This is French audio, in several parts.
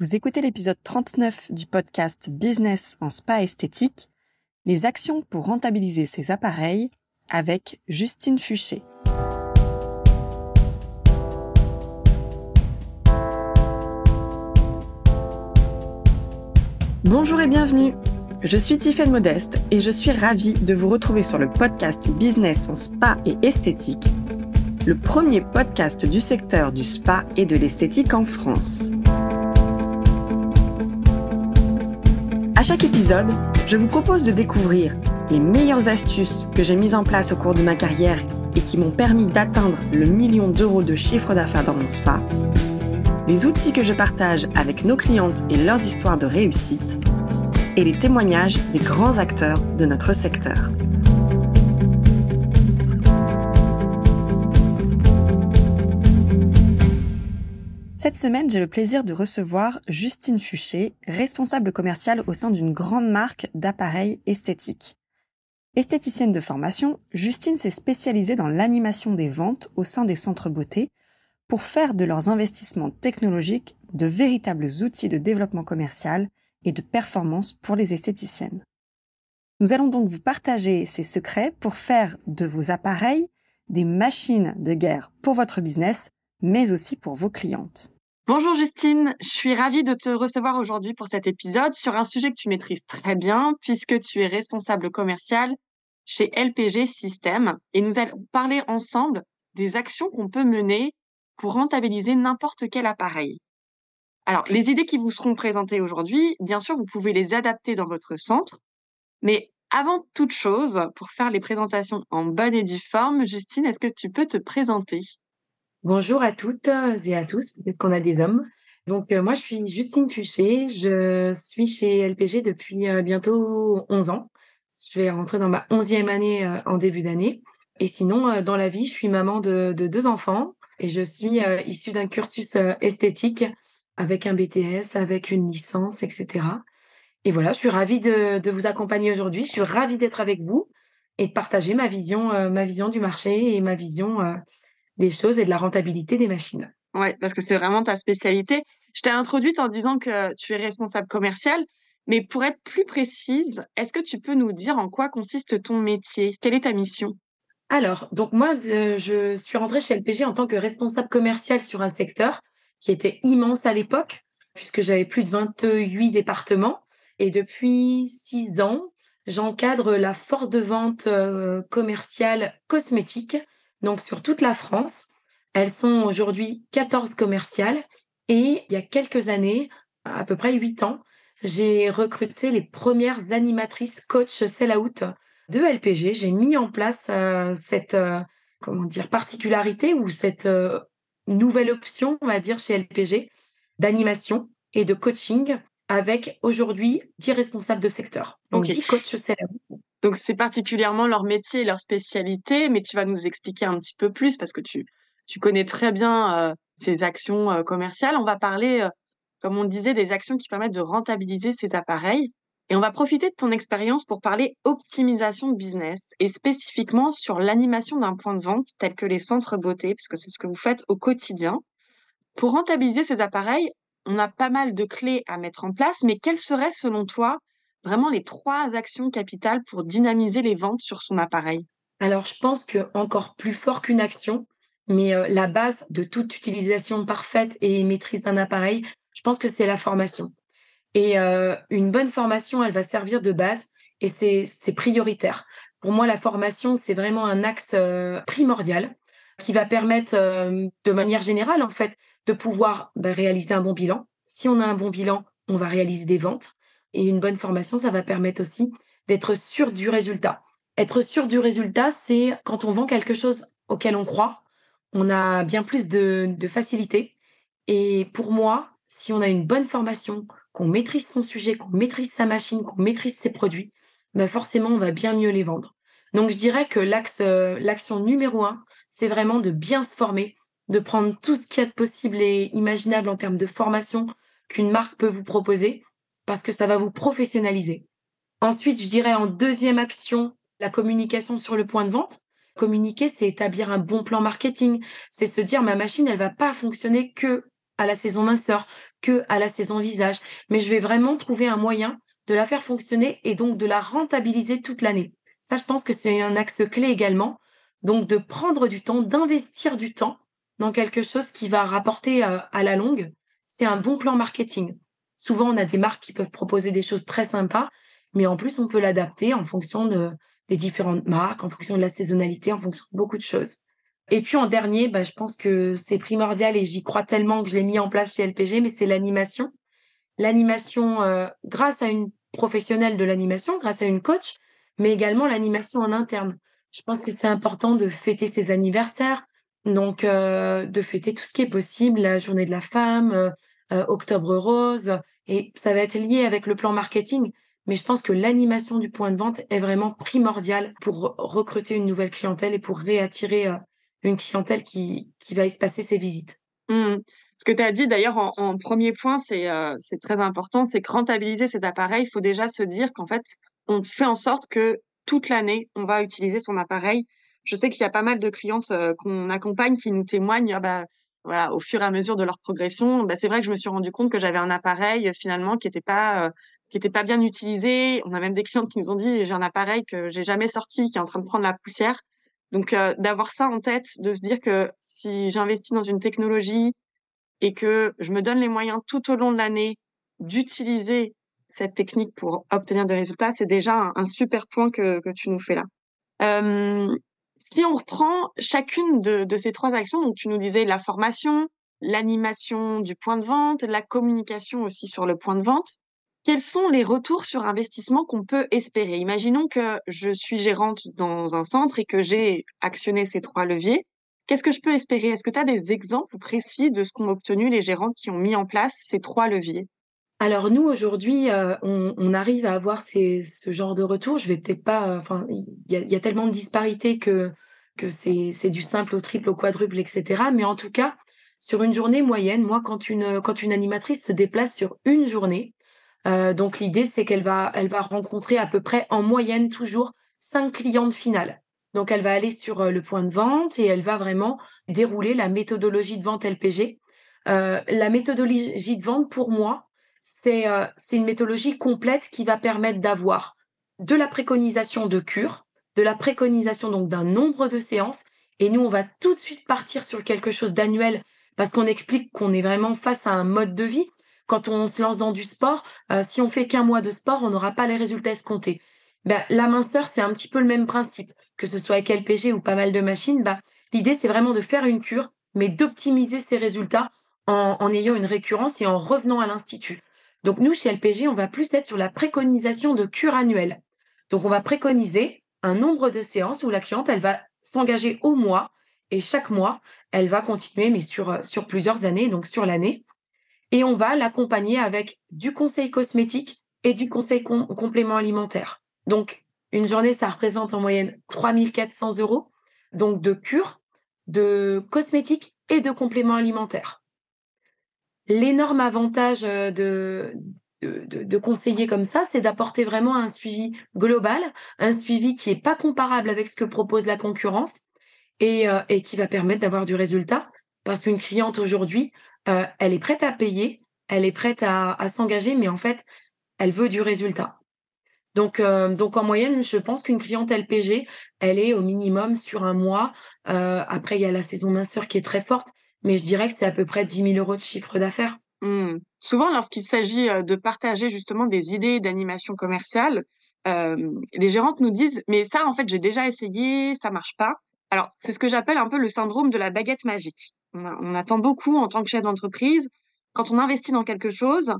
Vous écoutez l'épisode 39 du podcast Business en spa esthétique, les actions pour rentabiliser ses appareils avec Justine Fuché. Bonjour et bienvenue. Je suis Tiffaine Modeste et je suis ravie de vous retrouver sur le podcast Business en spa et esthétique, le premier podcast du secteur du spa et de l'esthétique en France. Chaque épisode, je vous propose de découvrir les meilleures astuces que j'ai mises en place au cours de ma carrière et qui m'ont permis d'atteindre le million d'euros de chiffre d'affaires dans mon spa, les outils que je partage avec nos clientes et leurs histoires de réussite, et les témoignages des grands acteurs de notre secteur. Cette semaine, j'ai le plaisir de recevoir Justine Fuché, responsable commerciale au sein d'une grande marque d'appareils esthétiques. Esthéticienne de formation, Justine s'est spécialisée dans l'animation des ventes au sein des centres beauté pour faire de leurs investissements technologiques de véritables outils de développement commercial et de performance pour les esthéticiennes. Nous allons donc vous partager ces secrets pour faire de vos appareils des machines de guerre pour votre business mais aussi pour vos clientes. Bonjour Justine, je suis ravie de te recevoir aujourd'hui pour cet épisode sur un sujet que tu maîtrises très bien puisque tu es responsable commercial chez LPG System et nous allons parler ensemble des actions qu'on peut mener pour rentabiliser n'importe quel appareil. Alors, les idées qui vous seront présentées aujourd'hui, bien sûr, vous pouvez les adapter dans votre centre, mais avant toute chose, pour faire les présentations en bonne et due forme, Justine, est-ce que tu peux te présenter? Bonjour à toutes et à tous, peut-être qu'on a des hommes. Donc euh, moi je suis Justine Fuché, je suis chez LPG depuis euh, bientôt 11 ans. Je vais rentrer dans ma 11e année euh, en début d'année. Et sinon, dans la vie, je suis maman de, deux enfants et je suis issue d'un cursus esthétique avec un BTS, avec une licence, etc. Et voilà, je suis ravie de, de vous accompagner aujourd'hui. Je suis ravie d'être avec vous et de partager ma vision, ma vision du marché et ma vision des choses et de la rentabilité des machines. Ouais, parce que c'est vraiment ta spécialité. Je t'ai introduite en disant que tu es responsable commercial, mais pour être plus précise, est-ce que tu peux nous dire en quoi consiste ton métier? Quelle est ta mission? Alors, donc moi, je suis rentrée chez LPG en tant que responsable commercial sur un secteur qui était immense à l'époque, puisque j'avais plus de 28 départements. Et depuis six ans, j'encadre la force de vente euh, commerciale cosmétique donc sur toute la France. Elles sont aujourd'hui 14 commerciales et il y a quelques années, à peu près 8 ans, j'ai recruté les premières animatrices coach sell-out de LPG. J'ai mis en place euh, cette euh, particularité ou cette euh, nouvelle option, on va dire chez LPG d'animation et de coaching avec aujourd'hui 10 responsables de secteur. Donc 10 coachs sell-out donc c'est particulièrement leur métier et leur spécialité, mais tu vas nous expliquer un petit peu plus parce que tu, tu connais très bien euh, ces actions euh, commerciales. On va parler, euh, comme on disait, des actions qui permettent de rentabiliser ces appareils. Et on va profiter de ton expérience pour parler optimisation de business et spécifiquement sur l'animation d'un point de vente tel que les centres beauté, puisque c'est ce que vous faites au quotidien. Pour rentabiliser ces appareils, on a pas mal de clés à mettre en place, mais quelles seraient selon toi vraiment les trois actions capitales pour dynamiser les ventes sur son appareil? Alors, je pense que encore plus fort qu'une action, mais euh, la base de toute utilisation parfaite et maîtrise d'un appareil, je pense que c'est la formation. Et euh, une bonne formation, elle va servir de base et c'est prioritaire. Pour moi, la formation, c'est vraiment un axe euh, primordial qui va permettre, de manière générale, en fait, de pouvoir bah, réaliser un bon bilan. Si on a un bon bilan, on va réaliser des ventes. Et une bonne formation, ça va permettre aussi d'être sûr du résultat. Être sûr du résultat, c'est quand on vend quelque chose auquel on croit, on a bien plus de, facilité. Et pour moi, si on a une bonne formation, qu'on maîtrise son sujet, qu'on maîtrise sa machine, qu'on maîtrise ses produits, ben forcément, on va bien mieux les vendre. Donc, je dirais que l'axe, euh, l'action numéro un, c'est vraiment de bien se former, de prendre tout ce qu'il y a de possible et imaginable en termes de formation qu'une marque peut vous proposer parce que ça va vous professionnaliser. Ensuite, je dirais en deuxième action, la communication sur le point de vente. Communiquer, c'est établir un bon plan marketing. C'est se dire, ma machine, elle va pas fonctionner que à la saison minceur, que à la saison visage, mais je vais vraiment trouver un moyen de la faire fonctionner et donc de la rentabiliser toute l'année. Ça, je pense que c'est un axe clé également. Donc, de prendre du temps, d'investir du temps dans quelque chose qui va rapporter euh, à la longue, c'est un bon plan marketing. Souvent, on a des marques qui peuvent proposer des choses très sympas, mais en plus, on peut l'adapter en fonction de, des différentes marques, en fonction de la saisonnalité, en fonction de beaucoup de choses. Et puis en dernier, bah, je pense que c'est primordial et j'y crois tellement que je l'ai mis en place chez LPG, mais c'est l'animation. L'animation euh, grâce à une professionnelle de l'animation, grâce à une coach, mais également l'animation en interne. Je pense que c'est important de fêter ses anniversaires, donc de fêter tout ce qui est possible, la journée de la femme, Octobre Rose, et ça va être lié avec le plan marketing. Mais je pense que l'animation du point de vente est vraiment primordiale pour recruter une nouvelle clientèle et pour réattirer une clientèle qui, qui va espacer ses visites. Mmh. Ce que tu as dit d'ailleurs en, premier point, c'est c'est très important, c'est que rentabiliser cet appareil, il faut déjà se dire qu'en fait, on fait en sorte que toute l'année, on va utiliser son appareil. Je sais qu'il y a pas mal de clientes qu'on accompagne qui nous témoignent, ah bah, voilà, au fur et à mesure de leur progression, bah, c'est vrai que je me suis rendu compte que j'avais un appareil finalement qui n'était pas qui était pas bien utilisé. On a même des clientes qui nous ont dit j'ai un appareil que j'ai jamais sorti, qui est en train de prendre la poussière. Donc d'avoir ça en tête, de se dire que si j'investis dans une technologie et que je me donne les moyens tout au long de l'année d'utiliser cette technique pour obtenir des résultats, c'est déjà un, super point que, que, tu nous fais là. Euh, si on reprend chacune de, ces trois actions, donc tu nous disais la formation, l'animation du point de vente, la communication aussi sur le point de vente, quels sont les retours sur investissement qu'on peut espérer? Imaginons que je suis gérante dans un centre et que j'ai actionné ces trois leviers. Qu'est-ce que je peux espérer? Est-ce que tu as des exemples précis de ce qu'ont obtenu les gérantes qui ont mis en place ces trois leviers? Alors nous aujourd'hui, euh, on, arrive à avoir ces, ce genre de retour. Je vais peut-être pas, euh, enfin, il y a, tellement de disparités que que c'est du simple au triple, au quadruple, etc. Mais en tout cas, sur une journée moyenne, moi, quand une quand une animatrice se déplace sur une journée, euh, donc l'idée c'est qu'elle va elle va rencontrer à peu près en moyenne toujours cinq clientes finales. Donc elle va aller sur le point de vente et elle va vraiment dérouler la méthodologie de vente LPG. la méthodologie de vente pour moi, euh, c'est une méthodologie complète qui va permettre d'avoir de la préconisation de cure, de la préconisation donc d'un nombre de séances. Et nous, on va tout de suite partir sur quelque chose d'annuel parce qu'on explique qu'on est vraiment face à un mode de vie. Quand on se lance dans du sport, euh, si on fait qu'un mois de sport, on n'aura pas les résultats escomptés. Ben, la minceur, c'est un petit peu le même principe, que ce soit avec LPG ou pas mal de machines. Ben, L'idée, c'est vraiment de faire une cure, mais d'optimiser ses résultats en, en ayant une récurrence et en revenant à l'institut. Donc nous, chez LPG, on va plus être sur la préconisation de cure annuelle. Donc on va préconiser un nombre de séances où la cliente, elle va s'engager au mois et chaque mois, elle va continuer, mais sur, euh, plusieurs années, donc sur l'année. Et on va l'accompagner avec du conseil cosmétique et du conseil complément alimentaire. Donc, une journée, ça représente en moyenne 3400 euros, donc de cure, de cosmétiques et de compléments alimentaires. L'énorme avantage euh, de, conseiller comme ça, c'est d'apporter vraiment un suivi global, un suivi qui est pas comparable avec ce que propose la concurrence et, euh, et qui va permettre d'avoir du résultat. Parce qu'une cliente aujourd'hui, euh, elle est prête à payer, elle est prête à, à s'engager, mais en fait, elle veut du résultat. Donc, donc en moyenne, je pense qu'une cliente LPG, elle est au minimum sur un mois. après, il y a la saison minceur qui est très forte, mais je dirais que c'est à peu près 10 000 euros de chiffre d'affaires. Mmh. Souvent, lorsqu'il s'agit de partager justement des idées d'animation commerciale, euh, les gérantes nous disent mais ça en fait j'ai déjà essayé, ça marche pas. Alors c'est ce que j'appelle un peu le syndrome de la baguette magique. On, on, attend beaucoup en tant que chef d'entreprise. Quand on investit dans quelque chose,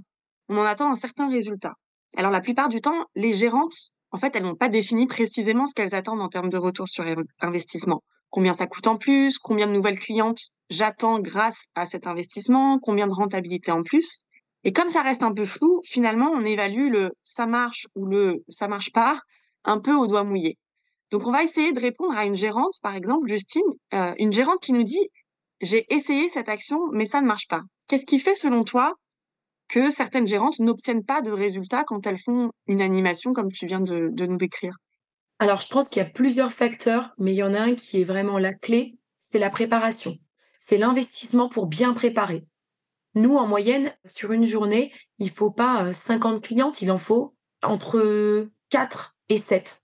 on en attend un certain résultat. Alors la plupart du temps, les gérantes, en fait, elles n'ont pas défini précisément ce qu'elles attendent en termes de retour sur investissement combien ça coûte en plus, combien de nouvelles clientes j'attends grâce à cet investissement, combien de rentabilité en plus. Et comme ça reste un peu flou, finalement, on évalue le ça marche ou le ça marche pas un peu au doigt mouillé. Donc, on va essayer de répondre à une gérante, par exemple, Justine, euh, une gérante qui nous dit j'ai essayé cette action, mais ça ne marche pas. Qu'est-ce qui fait, selon toi, que certaines gérantes n'obtiennent pas de résultats quand elles font une animation comme tu viens de, de nous décrire? Alors, je pense qu'il y a plusieurs facteurs, mais il y en a un qui est vraiment la clé, c'est la préparation. C'est l'investissement pour bien préparer. Nous, en moyenne, sur une journée, il faut pas 50 clientes, il en faut entre 4 et 7.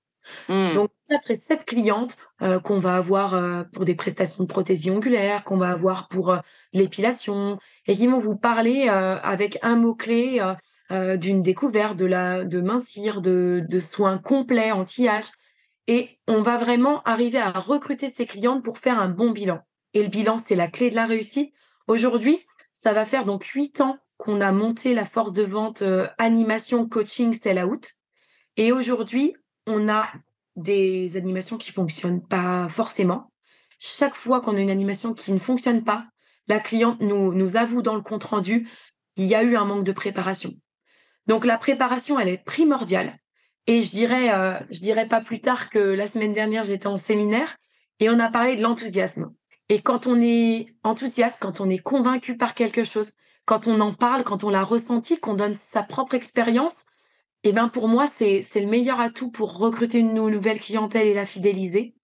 Mmh. Donc, 4 et 7 clientes qu'on va avoir pour des prestations de prothésie ongulaire, qu'on va avoir pour l'épilation, et qui vont vous parler avec un mot-clé d'une découverte, de, la, de mincir, de, de soins complets anti-âge. Et on va vraiment arriver à recruter ces clientes pour faire un bon bilan. Et le bilan, c'est la clé de la réussite. Aujourd'hui, ça va faire donc huit ans qu'on a monté la force de vente animation, coaching, sell out. Et aujourd'hui, on a des animations qui fonctionnent pas forcément. Chaque fois qu'on a une animation qui ne fonctionne pas, la cliente nous, avoue dans le compte rendu, il y a eu un manque de préparation. Donc la préparation, elle est primordiale. Et je dirais, euh, je dirais pas plus tard que la semaine dernière, j'étais en séminaire et on a parlé de l'enthousiasme. Et quand on est enthousiaste, quand on est convaincu par quelque chose, quand on en parle, quand on l'a ressenti, qu'on donne sa propre expérience, eh ben pour moi, c'est le meilleur atout pour recruter une nouvelle clientèle et la fidéliser.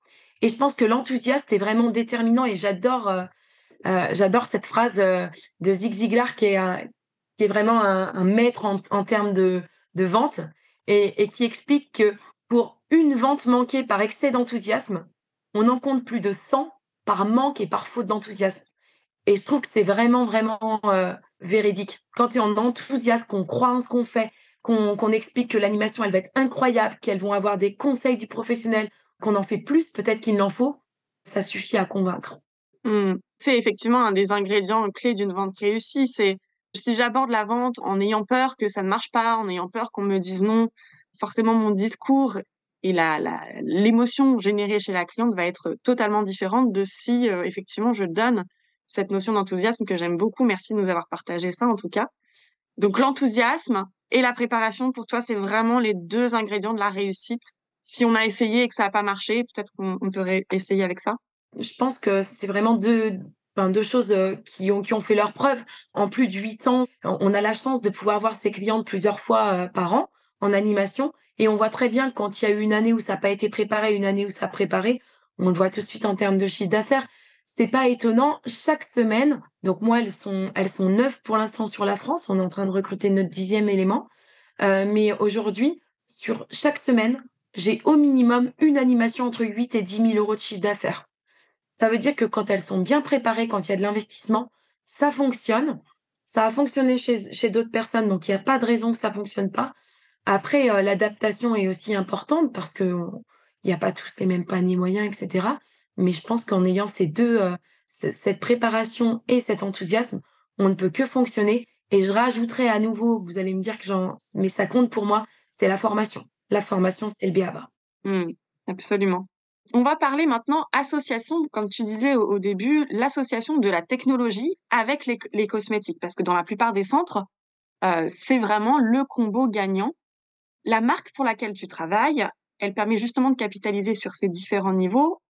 Et je pense que l'enthousiasme est vraiment déterminant et j'adore euh, euh, j'adore cette phrase euh, de Zig Ziglar qui est, qui est vraiment un, maître en, termes de, de vente et, et, qui explique que pour une vente manquée par excès d'enthousiasme, on en compte plus de 100 par manque et par faute d'enthousiasme. Et je trouve que c'est vraiment, vraiment véridique. Quand tu es en enthousiasme, qu'on croit en ce qu'on fait, qu'on explique que l'animation, elle va être incroyable, qu'elles vont avoir des conseils du professionnel, qu'on en fait plus peut-être qu'il n'en faut, ça suffit à convaincre. Mmh. C'est effectivement un des ingrédients clés d'une vente réussie. C'est si j'aborde la vente en ayant peur que ça ne marche pas, en ayant peur qu'on me dise non, forcément mon discours et l'émotion générée chez la cliente va être totalement différente de si euh, effectivement je donne cette notion d'enthousiasme que j'aime beaucoup. Merci de nous avoir partagé ça en tout cas. Donc l'enthousiasme, et la préparation, pour toi, c'est vraiment les deux ingrédients de la réussite. Si on a essayé et que ça n'a pas marché, peut-être qu'on peut essayer avec ça. Je pense que c'est vraiment deux, deux choses euh, qui ont, qui ont fait leur preuve. En plus de huit ans, on a la chance de pouvoir voir ses clientes plusieurs fois euh, par an en animation. Et on voit très bien quand il y a eu une année où ça n'a pas été préparé, une année où ça a préparé, on le voit tout de suite en termes de chiffre d'affaires. C'est pas étonnant. Chaque semaine, donc moi, elles sont, elles sont neuf pour l'instant sur la France. On est en train de recruter notre dixième élément. Euh, mais aujourd'hui, sur chaque semaine, j'ai au minimum une animation entre 8 et 10 000 euros de chiffre d'affaires. Ça veut dire que quand elles sont bien préparées, quand il y a de l'investissement, ça fonctionne. Ça a fonctionné chez, chez d'autres personnes, donc il n'y a pas de raison que ça fonctionne pas. Après, euh, l'adaptation est aussi importante parce que il n'y a pas tous les mêmes paniers moyens, etc. Mais je pense qu'en ayant ces deux, euh, cette préparation et cet enthousiasme, on ne peut que fonctionner. Et je rajouterai à nouveau, vous allez me dire que j'en, mais ça compte pour moi, c'est la formation. La formation, c'est le BABA. Mmh, absolument. On va parler maintenant association, comme tu disais au, début, l'association de la technologie avec les, cosmétiques, parce que dans la plupart des centres, euh, c'est vraiment le combo gagnant. La marque pour laquelle tu travailles, elle permet justement de capitaliser sur ces différents niveaux.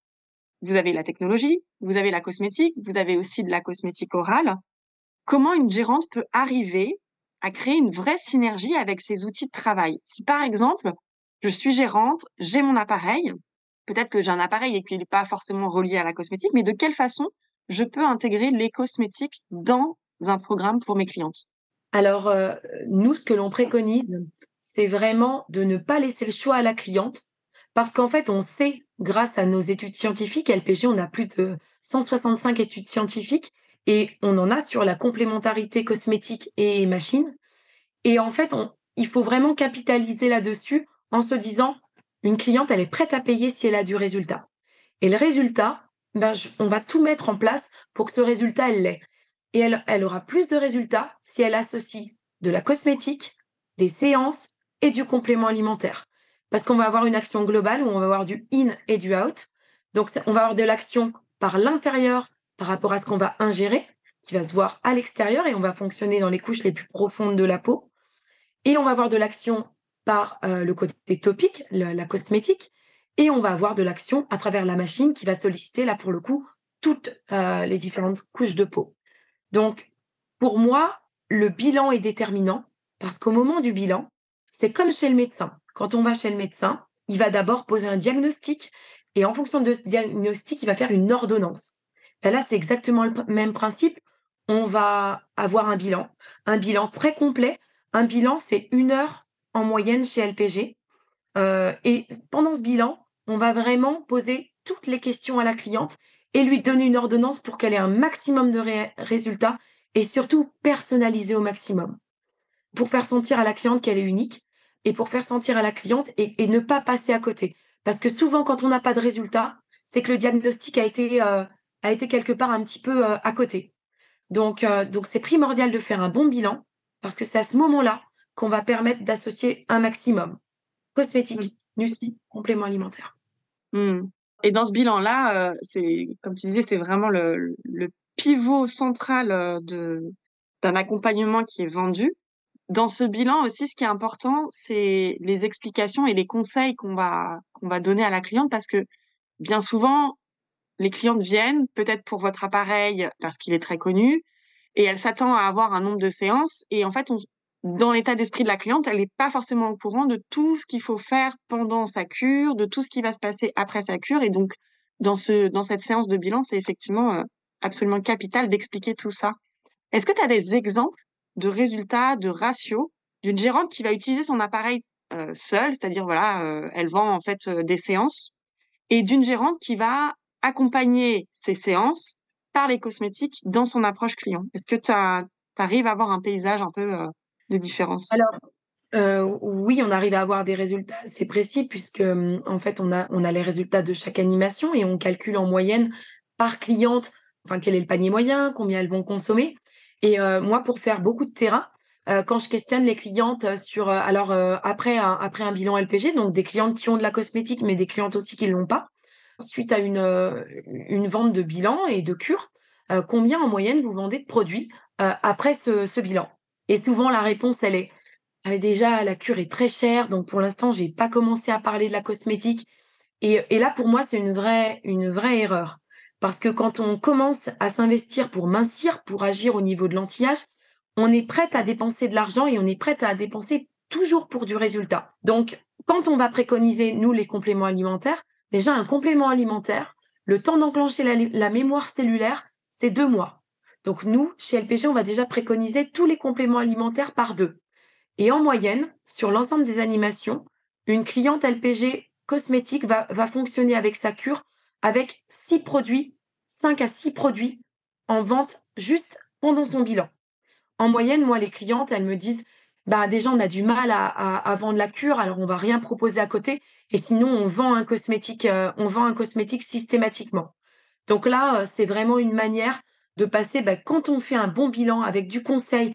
Vous avez la technologie, vous avez la cosmétique, vous avez aussi de la cosmétique orale. Comment une gérante peut arriver à créer une vraie synergie avec ses outils de travail? Si par exemple, je suis gérante, j'ai mon appareil, peut-être que j'ai un appareil et qu'il n'est pas forcément relié à la cosmétique, mais de quelle façon je peux intégrer les cosmétiques dans un programme pour mes clientes? Alors, euh, nous, ce que l'on préconise, c'est vraiment de ne pas laisser le choix à la cliente parce qu'en fait, on sait, grâce à nos études scientifiques, LPG, on a plus de 165 études scientifiques et on en a sur la complémentarité cosmétique et machine. Et en fait, il faut vraiment capitaliser là-dessus en se disant, une cliente, elle est prête à payer si elle a du résultat. Et le résultat, ben, on va tout mettre en place pour que ce résultat, elle l'ait. Et elle, elle aura plus de résultats si elle associe de la cosmétique, des séances et du complément alimentaire parce qu'on va avoir une action globale où on va avoir du in et du out. Donc, on va avoir de l'action par l'intérieur par rapport à ce qu'on va ingérer, qui va se voir à l'extérieur et on va fonctionner dans les couches les plus profondes de la peau. Et on va avoir de l'action par euh, le côté topique, la, cosmétique, et on va avoir de l'action à travers la machine qui va solliciter, là pour le coup, toutes euh, les différentes couches de peau. Donc, pour moi, le bilan est déterminant parce qu'au moment du bilan, c'est comme chez le médecin. Quand on va chez le médecin, il va d'abord poser un diagnostic et en fonction de ce diagnostic, il va faire une ordonnance. Ben là, c'est exactement le même principe. on va avoir un bilan, un bilan très complet. Un bilan, c'est une heure en moyenne chez LPG. Euh, et pendant ce bilan, on va vraiment poser toutes les questions à la cliente et lui donner une ordonnance pour qu'elle ait un maximum de résultats et surtout personnaliser au maximum pour faire sentir à la cliente qu'elle est unique et pour faire sentir à la cliente et, ne pas passer à côté. Parce que souvent, quand on n'a pas de résultat, c'est que le diagnostic a été, euh, a été quelque part un petit peu euh, à côté. Donc, euh, donc c'est primordial de faire un bon bilan parce que c'est à ce moment-là qu'on va permettre d'associer un maximum cosmétique, mmh. nutri, complément alimentaire. Mmh. Et dans ce bilan-là, c'est comme tu disais, c'est vraiment le, le pivot central de d'un accompagnement qui est vendu. Dans ce bilan aussi, ce qui est important, c'est les explications et les conseils qu'on va qu'on va donner à la cliente parce que bien souvent, les clientes viennent peut-être pour votre appareil parce qu'il est très connu et elle s'attend à avoir un nombre de séances et en fait, dans l'état d'esprit de la cliente, elle n'est pas forcément au courant de tout ce qu'il faut faire pendant sa cure, de tout ce qui va se passer après sa cure et donc dans ce dans cette séance de bilan, c'est effectivement euh, absolument capital d'expliquer tout ça. Est-ce que tu as des exemples de résultats, de ratios d'une gérante qui va utiliser son appareil euh, seule, c'est-à-dire voilà, elle vend en fait des séances, et d'une gérante qui va accompagner ces séances par les cosmétiques dans son approche client. Est-ce que tu arrives à avoir un paysage un peu de différence? Alors, oui, on arrive à avoir des résultats assez précis puisque en fait on a on a les résultats de chaque animation et on calcule en moyenne par cliente, enfin quel est le panier moyen, combien elles vont consommer. Et euh, moi, pour faire beaucoup de terrain, euh, quand je questionne les clientes sur, euh, alors après un, après un bilan LPG, donc des clientes qui ont de la cosmétique, mais des clientes aussi qui l'ont pas, suite à une une vente de bilan et de cure, combien en moyenne vous vendez de produits après ce, ce bilan? Et souvent la réponse elle est ah, déjà la cure est très chère, donc pour l'instant j'ai pas commencé à parler de la cosmétique. Et, et là pour moi c'est une vraie une vraie erreur. Parce que quand on commence à s'investir pour mincir, pour agir au niveau de l'anti-âge, on est prête à dépenser de l'argent et on est prête à dépenser toujours pour du résultat. Donc, quand on va préconiser, nous, les compléments alimentaires, déjà un complément alimentaire, le temps d'enclencher la, mémoire cellulaire, c'est deux mois. Donc, nous, chez LPG, on va déjà préconiser tous les compléments alimentaires par deux. Et en moyenne, sur l'ensemble des animations, une cliente LPG cosmétique va, va fonctionner avec sa cure avec six produits, cinq à six produits en vente juste pendant son bilan. En moyenne, moi, les clientes, elles me disent, bah, déjà, on a du mal à, vendre la cure, alors on va rien proposer à côté. Et sinon, on vend un cosmétique, euh, systématiquement. Donc là, euh, c'est vraiment une manière de passer, bah, quand on fait un bon bilan avec du conseil,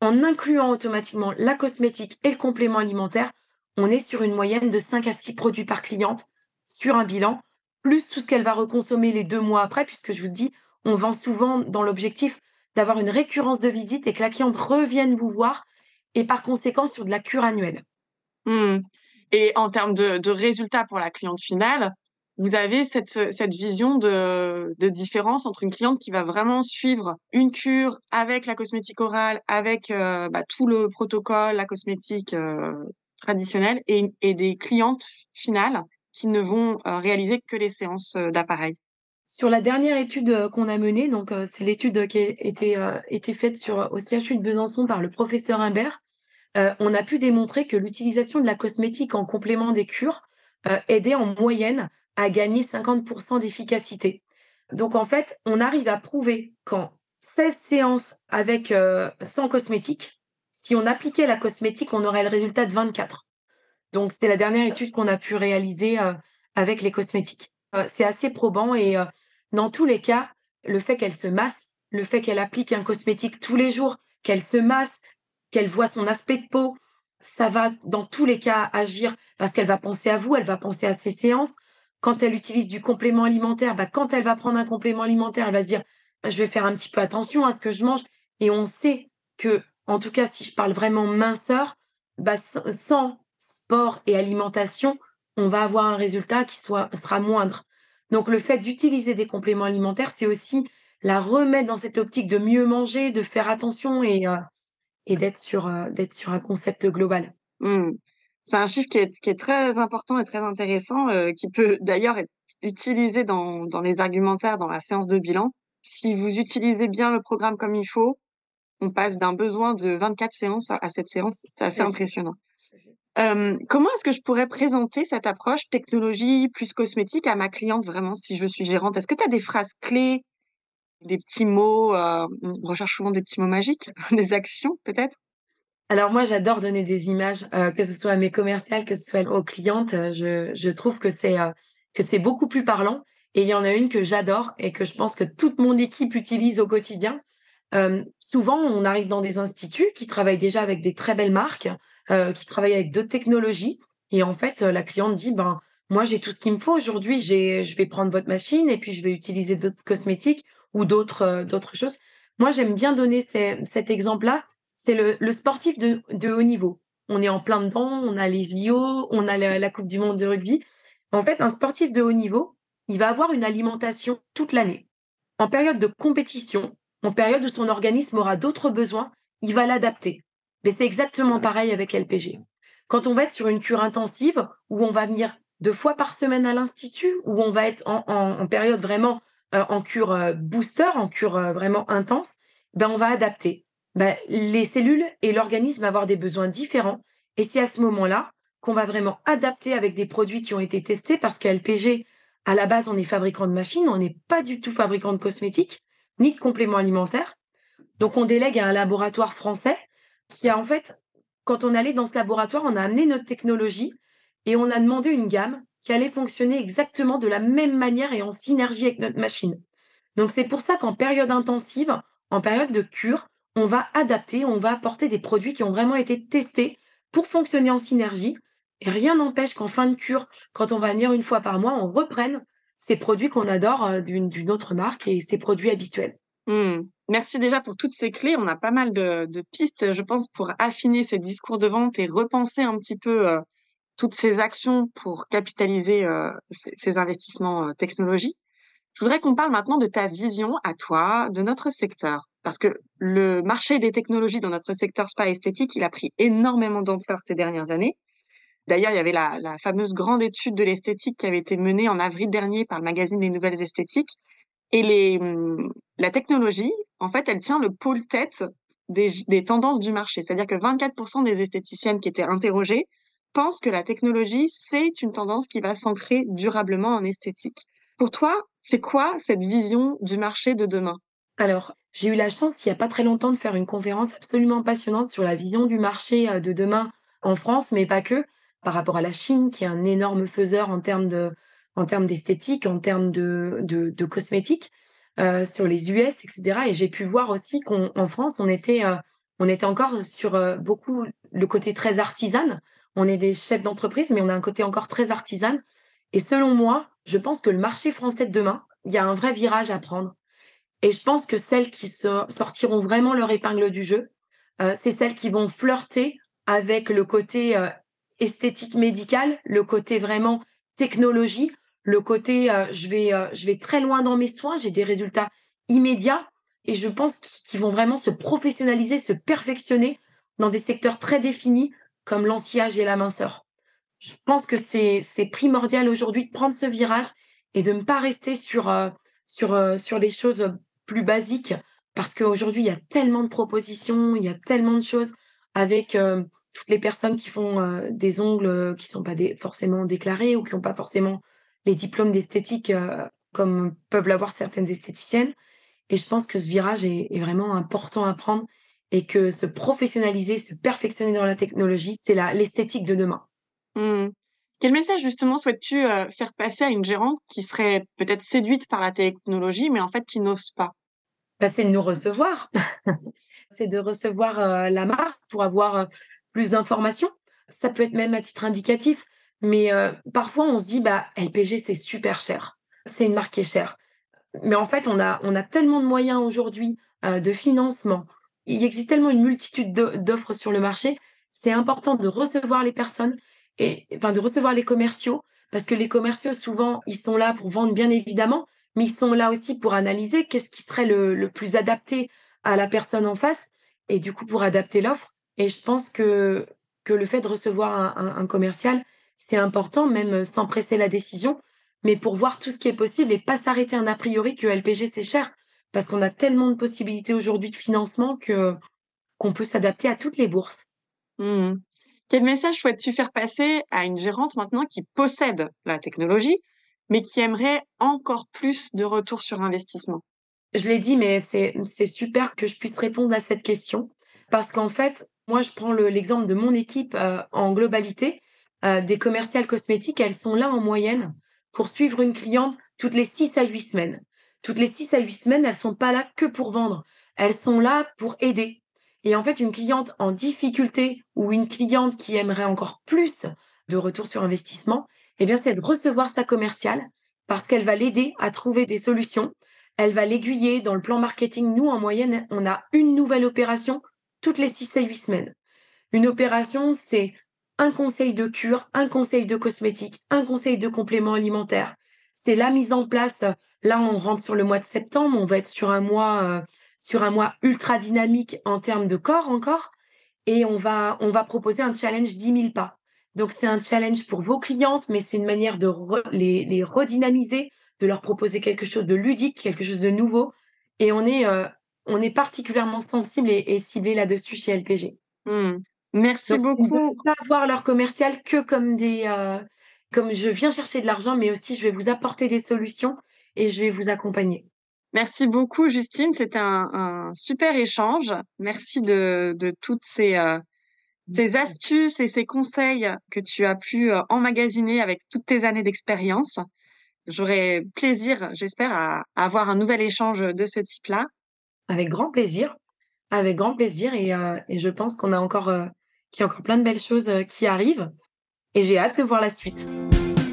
en incluant automatiquement la cosmétique et le complément alimentaire, on est sur une moyenne de 5 à 6 produits par cliente sur un bilan plus tout ce qu'elle va reconsommer les deux mois après, puisque je vous dis, on vend souvent dans l'objectif d'avoir une récurrence de visite et que la cliente revienne vous voir et par conséquent sur de la cure annuelle. Mmh. Et en termes de, résultats pour la cliente finale, vous avez cette, cette vision de, différence entre une cliente qui va vraiment suivre une cure avec la cosmétique orale, avec euh, bah, tout le protocole, la cosmétique euh, traditionnelle, et, et, des clientes finales qui ne vont euh, réaliser que les séances euh, d'appareil. Sur la dernière étude euh, qu'on a menée, donc c'est l'étude qui a été, faite sur, au CHU de Besançon par le professeur Imbert, on a pu démontrer que l'utilisation de la cosmétique en complément des cures aidait en moyenne à gagner 50% d'efficacité. Donc en fait, on arrive à prouver qu'en 16 séances avec sans cosmétique, si on appliquait la cosmétique, on aurait le résultat de 24. Donc, c'est la dernière étude qu'on a pu réaliser euh, avec les cosmétiques. Euh, c'est assez probant et euh, dans tous les cas, le fait qu'elle se masse, le fait qu'elle applique un cosmétique tous les jours, qu'elle se masse, qu'elle voit son aspect de peau, ça va dans tous les cas agir parce qu'elle va penser à vous, elle va penser à ses séances. Quand elle utilise du complément alimentaire, bah, quand elle va prendre un complément alimentaire, elle va se dire bah, je vais faire un petit peu attention à ce que je mange. Et on sait que, en tout cas, si je parle vraiment minceur, bah, sans sport et alimentation, on va avoir un résultat qui soit, sera moindre. Donc le fait d'utiliser des compléments alimentaires, c'est aussi la remettre dans cette optique de mieux manger, de faire attention et, euh, et d'être sur, euh, d'être sur un concept global. Mmh. C'est un chiffre qui est, qui est, très important et très intéressant, euh, qui peut d'ailleurs être utilisé dans, dans les argumentaires, dans la séance de bilan. si vous utilisez bien le programme comme il faut, on passe d'un besoin de 24 séances à cette séance. C'est assez impressionnant. Euh, comment est-ce que je pourrais présenter cette approche technologie plus cosmétique à ma cliente vraiment si je suis gérante? Est-ce que tu as des phrases clés, des petits mots euh, On recherche souvent des petits mots magiques, des actions peut-être? Alors moi, j'adore donner des images, euh, que ce soit à mes commerciales, que ce soit aux clientes. Je, je trouve que c'est que c'est beaucoup plus parlant. Et il y en a une que j'adore et que je pense que toute mon équipe utilise au quotidien. Souvent, on arrive dans des instituts qui travaillent déjà avec des très belles marques, euh, qui travaillent avec d'autres technologies. Et en fait, la cliente dit, ben, moi, j'ai tout ce qu'il me faut aujourd'hui. J'ai, je vais prendre votre machine et puis je vais utiliser d'autres cosmétiques ou d'autres, euh, d'autres choses. Moi, j'aime bien donner cet exemple-là. C'est le, le sportif de, de, haut niveau. On est en plein dedans. On a les JO, on a la, la Coupe du Monde de rugby. En fait, un sportif de haut niveau, il va avoir une alimentation toute l'année. En période de compétition, en période où son organisme aura d'autres besoins, il va l'adapter. Mais c'est exactement pareil avec LPG. Quand on va être sur une cure intensive, où on va venir deux fois par semaine à l'institut, où on va être en, période vraiment euh, en cure euh, booster, en cure euh, vraiment intense, ben on va adapter. Ben, les cellules et l'organisme vont avoir des besoins différents. Et c'est à ce moment-là qu'on va vraiment adapter avec des produits qui ont été testés, parce qu'à LPG, à la base, on est fabricant de machines, on n'est pas du tout fabricant de cosmétiques ni de compléments alimentaires. Donc, on délègue à un laboratoire français qui a en fait, quand on allait dans ce laboratoire, on a amené notre technologie et on a demandé une gamme qui allait fonctionner exactement de la même manière et en synergie avec notre machine. Donc, c'est pour ça qu'en période intensive, en période de cure, on va adapter, on va apporter des produits qui ont vraiment été testés pour fonctionner en synergie. Et rien n'empêche qu'en fin de cure, quand on va venir une fois par mois, on reprenne ces produits qu'on adore euh, d'une autre marque et ces produits habituels. Mmh. Merci déjà pour toutes ces clés. On a pas mal de, pistes, je pense, pour affiner ces discours de vente et repenser un petit peu euh, toutes ces actions pour capitaliser euh, ces, investissements technologiques. Je voudrais qu'on parle maintenant de ta vision à toi, de notre secteur. Parce que le marché des technologies dans notre secteur spa esthétique, il a pris énormément d'ampleur ces dernières années. D'ailleurs, il y avait la, fameuse grande étude de l'esthétique qui avait été menée en avril dernier par le magazine des Nouvelles Esthétiques. Et hum, la technologie, en fait, elle tient le pôle tête des, des tendances du marché. C'est-à-dire que 24% des esthéticiennes qui étaient interrogées pensent que la technologie, c'est une tendance qui va s'ancrer durablement en esthétique. Pour toi, c'est quoi cette vision du marché de demain? Alors, j'ai eu la chance, il n'y a pas très longtemps, de faire une conférence absolument passionnante sur la vision du marché euh, de demain en France, mais pas que par rapport à la Chine, qui est un énorme faiseur en termes de, en termes d'esthétique, en termes de, de, cosmétiques, euh, sur les US, etc. Et j'ai pu voir aussi qu'en France, on était, euh, on était encore sur euh, beaucoup le côté très artisan. On est des chefs d'entreprise, mais on a un côté encore très artisan. Et selon moi, je pense que le marché français de demain, il y a un vrai virage à prendre. Et je pense que celles qui sortiront vraiment leur épingle du jeu, c'est celles qui vont flirter avec le côté esthétique médicale, le côté vraiment technologie, le côté euh, je vais euh, je vais très loin dans mes soins, j'ai des résultats immédiats et je pense qu'ils vont vraiment se professionnaliser, se perfectionner dans des secteurs très définis comme l'anti-âge et la minceur. Je pense que c'est primordial aujourd'hui de prendre ce virage et de ne pas rester sur euh, sur sur les choses plus basiques parce qu'aujourd'hui il y a tellement de propositions, il y a tellement de choses avec toutes les personnes qui font des ongles qui sont pas forcément déclarés ou qui n'ont pas forcément les diplômes d'esthétique euh, comme peuvent l'avoir certaines esthéticiennes. Et je pense que ce virage est, vraiment important à prendre et que se professionnaliser, se perfectionner dans la technologie, c'est l'esthétique de demain. Mmh. Quel message justement souhaites-tu faire passer à une gérante qui serait peut-être séduite par la technologie, mais en fait qui n'ose pas? Bah, C'est de nous recevoir. c'est de recevoir la marque pour avoir plus d'informations. Ça peut être même à titre indicatif, mais euh, parfois on se dit bah LPG c'est super cher, c'est une marque qui est chère. Mais en fait on a on a tellement de moyens aujourd'hui euh, de financement. Il existe tellement une multitude d'offres sur le marché. C'est important de recevoir les personnes et enfin de recevoir les commerciaux parce que les commerciaux souvent ils sont là pour vendre bien évidemment, mais ils sont là aussi pour analyser qu'est-ce qui serait le, le plus adapté à la personne en face et du coup pour adapter l'offre et je pense que, que le fait de recevoir un, commercial, c'est important, même sans presser la décision, mais pour voir tout ce qui est possible et pas s'arrêter un a priori que LPG c'est cher. parce qu'on a tellement de possibilités aujourd'hui de financement que qu'on peut s'adapter à toutes les bourses. Mmh. Quel message souhaites-tu faire passer à une gérante maintenant qui possède la technologie, mais qui aimerait encore plus de retour sur investissement? Je l'ai dit, mais c'est super que je puisse répondre à cette question, parce qu'en fait, moi, je prends l'exemple de mon équipe euh, en globalité. Euh, des commerciales cosmétiques, elles sont là en moyenne pour suivre une cliente toutes les 6 à 8 semaines. Toutes les 6 à 8 semaines, elles sont pas là que pour vendre. Elles sont là pour aider. Et en fait, une cliente en difficulté ou une cliente qui aimerait encore plus de retour sur investissement, eh bien, c'est de recevoir sa commerciale parce qu'elle va l'aider à trouver des solutions. Elle va l'aiguiller dans le plan marketing. Nous, en moyenne, on a une nouvelle opération toutes les 6 à 8 semaines. Une opération, c'est un conseil de cure, un conseil de cosmétique, un conseil de complément alimentaire. C'est la mise en place. Là, on rentre sur le mois de septembre, on va être sur un mois, euh, sur un mois ultra dynamique en termes de corps encore, et on va, on va proposer un challenge 10 000 pas. Donc c'est un challenge pour vos clientes, mais c'est une manière de les, redynamiser, de leur proposer quelque chose de ludique, quelque chose de nouveau. Et on est, euh, on est particulièrement sensible et, ciblé là-dessus chez LPG. Mmh. Merci beaucoup. Ne pas voir leur commercial que comme des, euh, comme je viens chercher de l'argent, mais aussi je vais vous apporter des solutions et je vais vous accompagner. Merci beaucoup, Justine. C'était un, super échange. Merci de, de toutes ces, euh, ces astuces et ces conseils que tu as pu euh, emmagasiner avec toutes tes années d'expérience. J'aurai plaisir, j'espère, à, avoir un nouvel échange de ce type-là. Avec grand plaisir. Avec grand plaisir. Et, euh, et je pense qu'on a encore, qu'il y a encore plein de belles choses qui arrivent. Et j'ai hâte de voir la suite.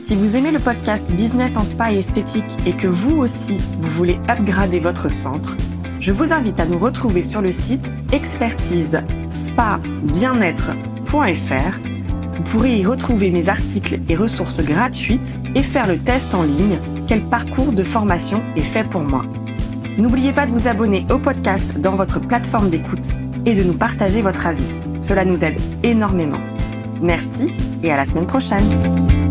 Si vous aimez le podcast Business en Spa et Esthétique et que vous aussi, vous voulez upgrader votre centre, je vous invite à nous retrouver sur le site expertise spa bien-être.fr. Vous pourrez y retrouver mes articles et ressources gratuites et faire le test en ligne quel parcours de formation est fait pour moi. N'oubliez pas de vous abonner au podcast dans votre plateforme d'écoute et de nous partager votre avis. Cela nous aide énormément. Merci et à la semaine prochaine.